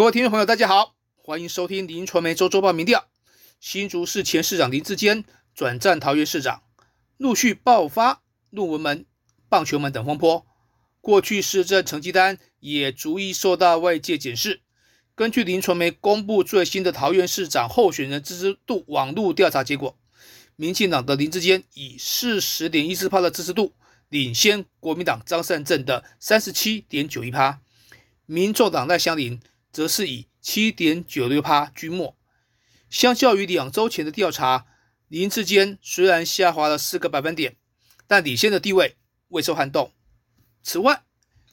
各位听众朋友，大家好，欢迎收听林传媒周周报民调。新竹市前市长林志坚转战桃园市长，陆续爆发论文门、棒球门等风波。过去市政成绩单也逐一受到外界检视。根据林传媒公布最新的桃园市长候选人支持度网络调查结果，民进党的林志坚以四十点一四趴的支持度领先国民党张善政的三十七点九一趴，民众党赖香林则是以七点九六趴居末。相较于两周前的调查，林志坚虽然下滑了四个百分点，但领先的地位未受撼动。此外，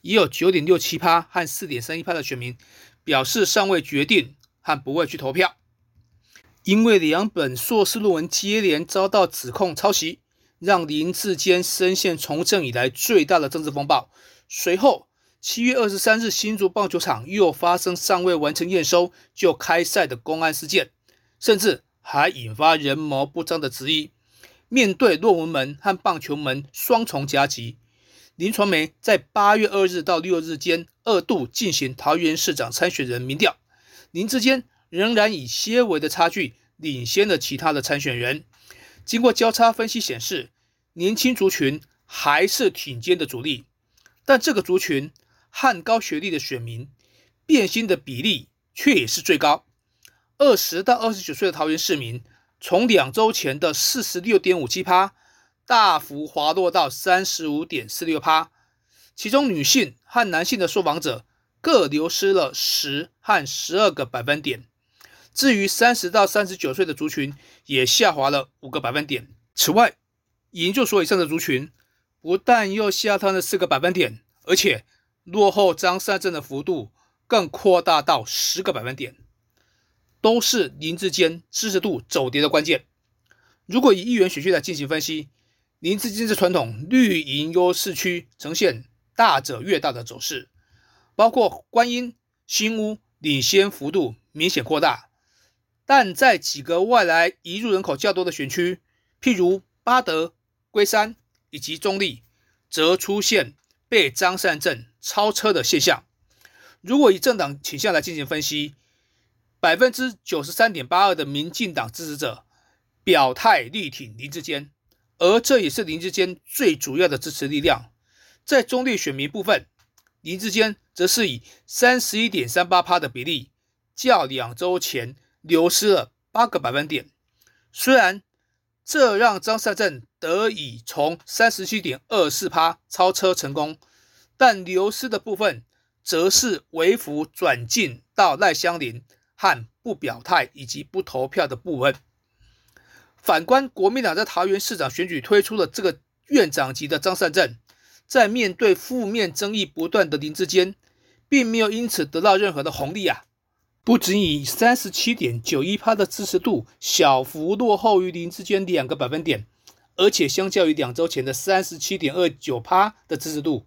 也有九点六七趴和四点三一趴的选民表示尚未决定和不会去投票，因为两本硕士论文接连遭到指控抄袭，让林志坚深陷从政以来最大的政治风暴。随后，七月二十三日，新竹棒球场又发生尚未完成验收就开赛的公安事件，甚至还引发人谋不臧的质疑。面对论文门和棒球门双重夹击。林传媒在八月二日到六日间二度进行桃园市长参选人民调，林志坚仍然以些微的差距领先了其他的参选人。经过交叉分析显示，年轻族群还是挺尖的主力，但这个族群和高学历的选民变心的比例却也是最高。二十到二十九岁的桃园市民，从两周前的四十六点五七趴。大幅滑落到三十五点四六趴，其中女性和男性的受访者各流失了十和十二个百分点。至于三十到三十九岁的族群，也下滑了五个百分点。此外，研究所以上的族群不但又下探了四个百分点，而且落后张善政的幅度更扩大到十个百分点，都是林志坚支持度走跌的关键。如果以议员选区来进行分析，林志坚的传统绿营优势区呈现大者越大的走势，包括观音、新屋领先幅度明显扩大，但在几个外来移入人口较多的选区，譬如巴德、龟山以及中立，则出现被张善政超车的现象。如果以政党倾向来进行分析，百分之九十三点八二的民进党支持者表态力挺林志坚。而这也是林志坚最主要的支持力量。在中立选民部分，林志坚则是以三十一点三八趴的比例，较两周前流失了八个百分点。虽然这让张善政得以从三十七点二四趴超车成功，但流失的部分则是微幅转进到赖香林和不表态以及不投票的部分。反观国民党在桃园市长选举推出了这个院长级的张善政，在面对负面争议不断的林志坚，并没有因此得到任何的红利啊！不仅以三十七点九一趴的支持度小幅落后于林志坚两个百分点，而且相较于两周前的三十七点二九趴的支持度，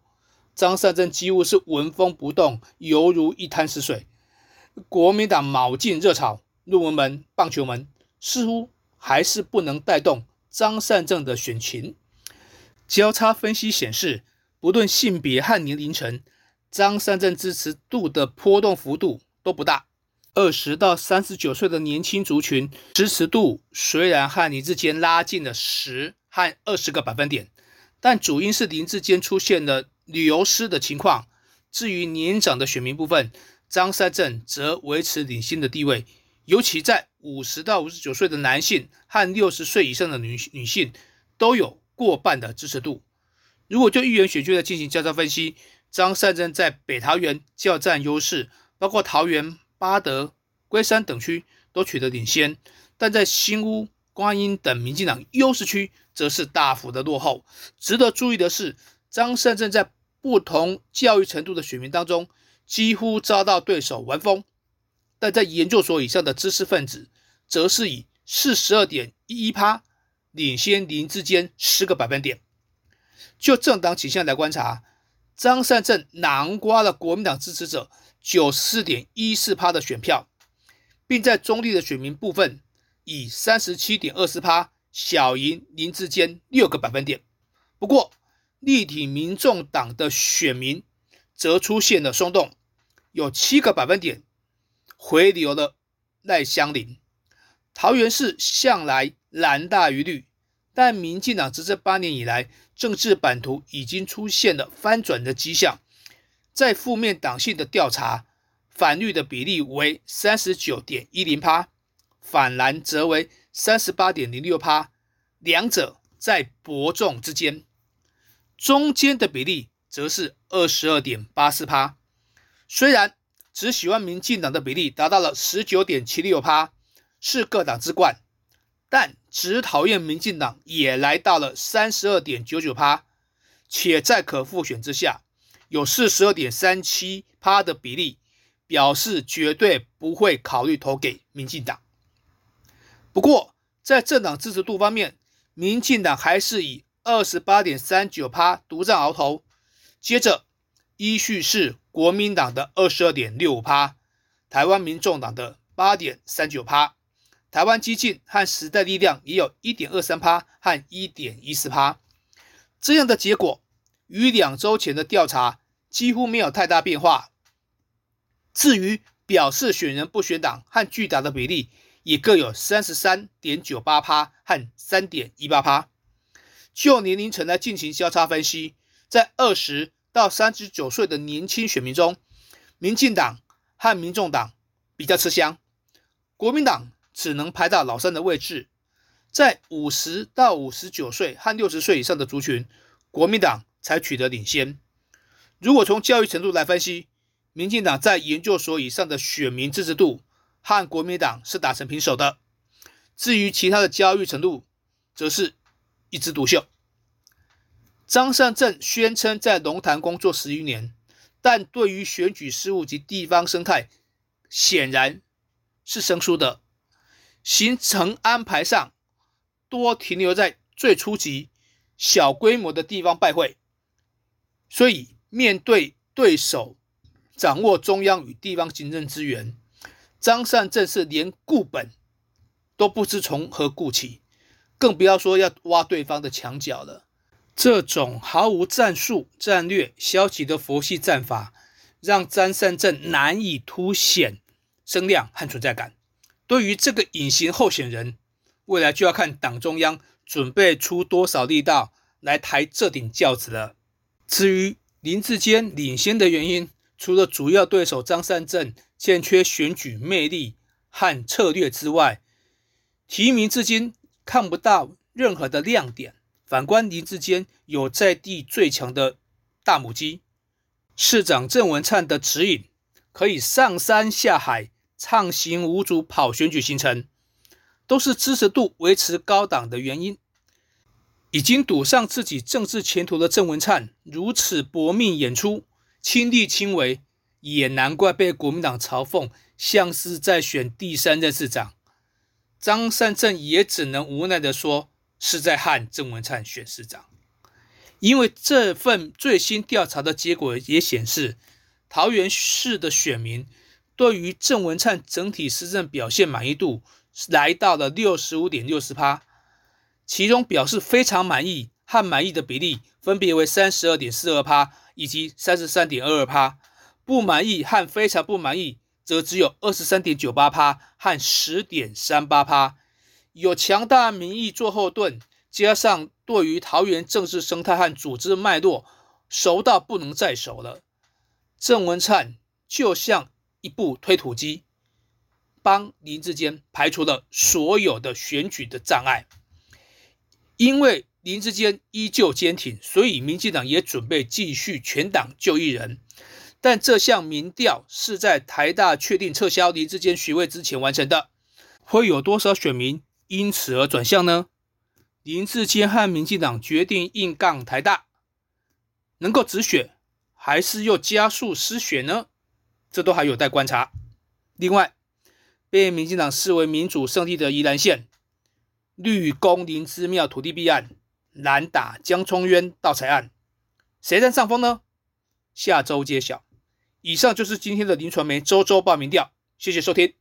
张善政几乎是纹风不动，犹如一滩死水。国民党卯进热炒论文门、棒球门，似乎。还是不能带动张善政的选情。交叉分析显示，不论性别和年龄层，张善政支持度的波动幅度都不大。二十到三十九岁的年轻族群支持度虽然和林志坚拉近了十和二十个百分点，但主因是林志坚出现了旅游师的情况。至于年长的选民部分，张善政则维持领先的地位。尤其在五十到五十九岁的男性和六十岁以上的女女性都有过半的支持度。如果就议员选区来进行交叉分析，张善政在北桃园较占优势，包括桃园、八德、龟山等区都取得领先，但在新屋、观音等民进党优势区则是大幅的落后。值得注意的是，张善政在不同教育程度的选民当中，几乎遭到对手玩疯。但在研究所以上的知识分子，则是以四十二点一一趴领先林志坚十个百分点。就政党倾向来观察，张善政囊括了国民党支持者九十四点一四趴的选票，并在中立的选民部分以三十七点二四趴小赢林志坚六个百分点。不过，立体民众党的选民则出现了松动，有七个百分点。回流了赖香林。桃园市向来蓝大于绿，但民进党执政八年以来，政治版图已经出现了翻转的迹象。在负面党性的调查，反绿的比例为三十九点一零趴，反蓝则为三十八点零六趴，两者在伯仲之间。中间的比例则是二十二点八四趴。虽然只喜欢民进党的比例达到了十九点七六趴。是各党之冠，但只讨厌民进党也来到了三十二点九九趴，且在可复选之下，有四十二点三七趴的比例表示绝对不会考虑投给民进党。不过，在政党支持度方面，民进党还是以二十八点三九趴独占鳌头，接着依序是国民党的二十二点六五趴，台湾民众党的八点三九趴。台湾激进和时代力量也有一点二三趴和一点一四趴，这样的结果与两周前的调查几乎没有太大变化。至于表示选人不选党和拒党的比例，也各有三十三点九八趴和三点一八趴。就年龄层来进行交叉分析，在二十到三十九岁的年轻选民中，民进党和民众党比较吃香，国民党。只能排到老三的位置，在五十到五十九岁和六十岁以上的族群，国民党才取得领先。如果从教育程度来分析，民进党在研究所以上的选民支持度和国民党是打成平手的。至于其他的教育程度，则是一枝独秀。张善政宣称在龙潭工作十余年，但对于选举事务及地方生态，显然是生疏的。行程安排上多停留在最初级、小规模的地方拜会，所以面对对手掌握中央与地方行政资源，张善政是连固本都不知从何固起，更不要说要挖对方的墙角了。这种毫无战术、战略、消极的佛系战法，让张善政难以凸显声量和存在感。对于这个隐形候选人，未来就要看党中央准备出多少力道来抬这顶轿子了。至于林志坚领先的原因，除了主要对手张善政欠缺选举魅力和策略之外，提名至今看不到任何的亮点。反观林志坚有在地最强的大母鸡，市长郑文灿的指引，可以上山下海。畅行无阻跑选举行程，都是支持度维持高档的原因。已经赌上自己政治前途的郑文灿如此搏命演出，亲力亲为，也难怪被国民党嘲讽像是在选第三任市长。张善政也只能无奈的说，是在和郑文灿选市长。因为这份最新调查的结果也显示，桃园市的选民。对于郑文灿整体施政表现满意度来到了六十五点六十趴，其中表示非常满意和满意的比例分别为三十二点四二趴以及三十三点二二趴，不满意和非常不满意则只有二十三点九八趴和十点三八趴。有强大民意做后盾，加上对于桃园政治生态和组织脉络熟到不能再熟了，郑文灿就像。一部推土机，帮林志坚排除了所有的选举的障碍。因为林志坚依旧坚挺，所以民进党也准备继续全党就一人。但这项民调是在台大确定撤销林志坚学位之前完成的，会有多少选民因此而转向呢？林志坚和民进党决定硬杠台大，能够止血，还是又加速失血呢？这都还有待观察。另外，被民进党视为民主胜利的宜兰县绿宫林之庙土地弊案，蓝打江聪渊盗财案，谁占上风呢？下周揭晓。以上就是今天的林传媒周周报名调，谢谢收听。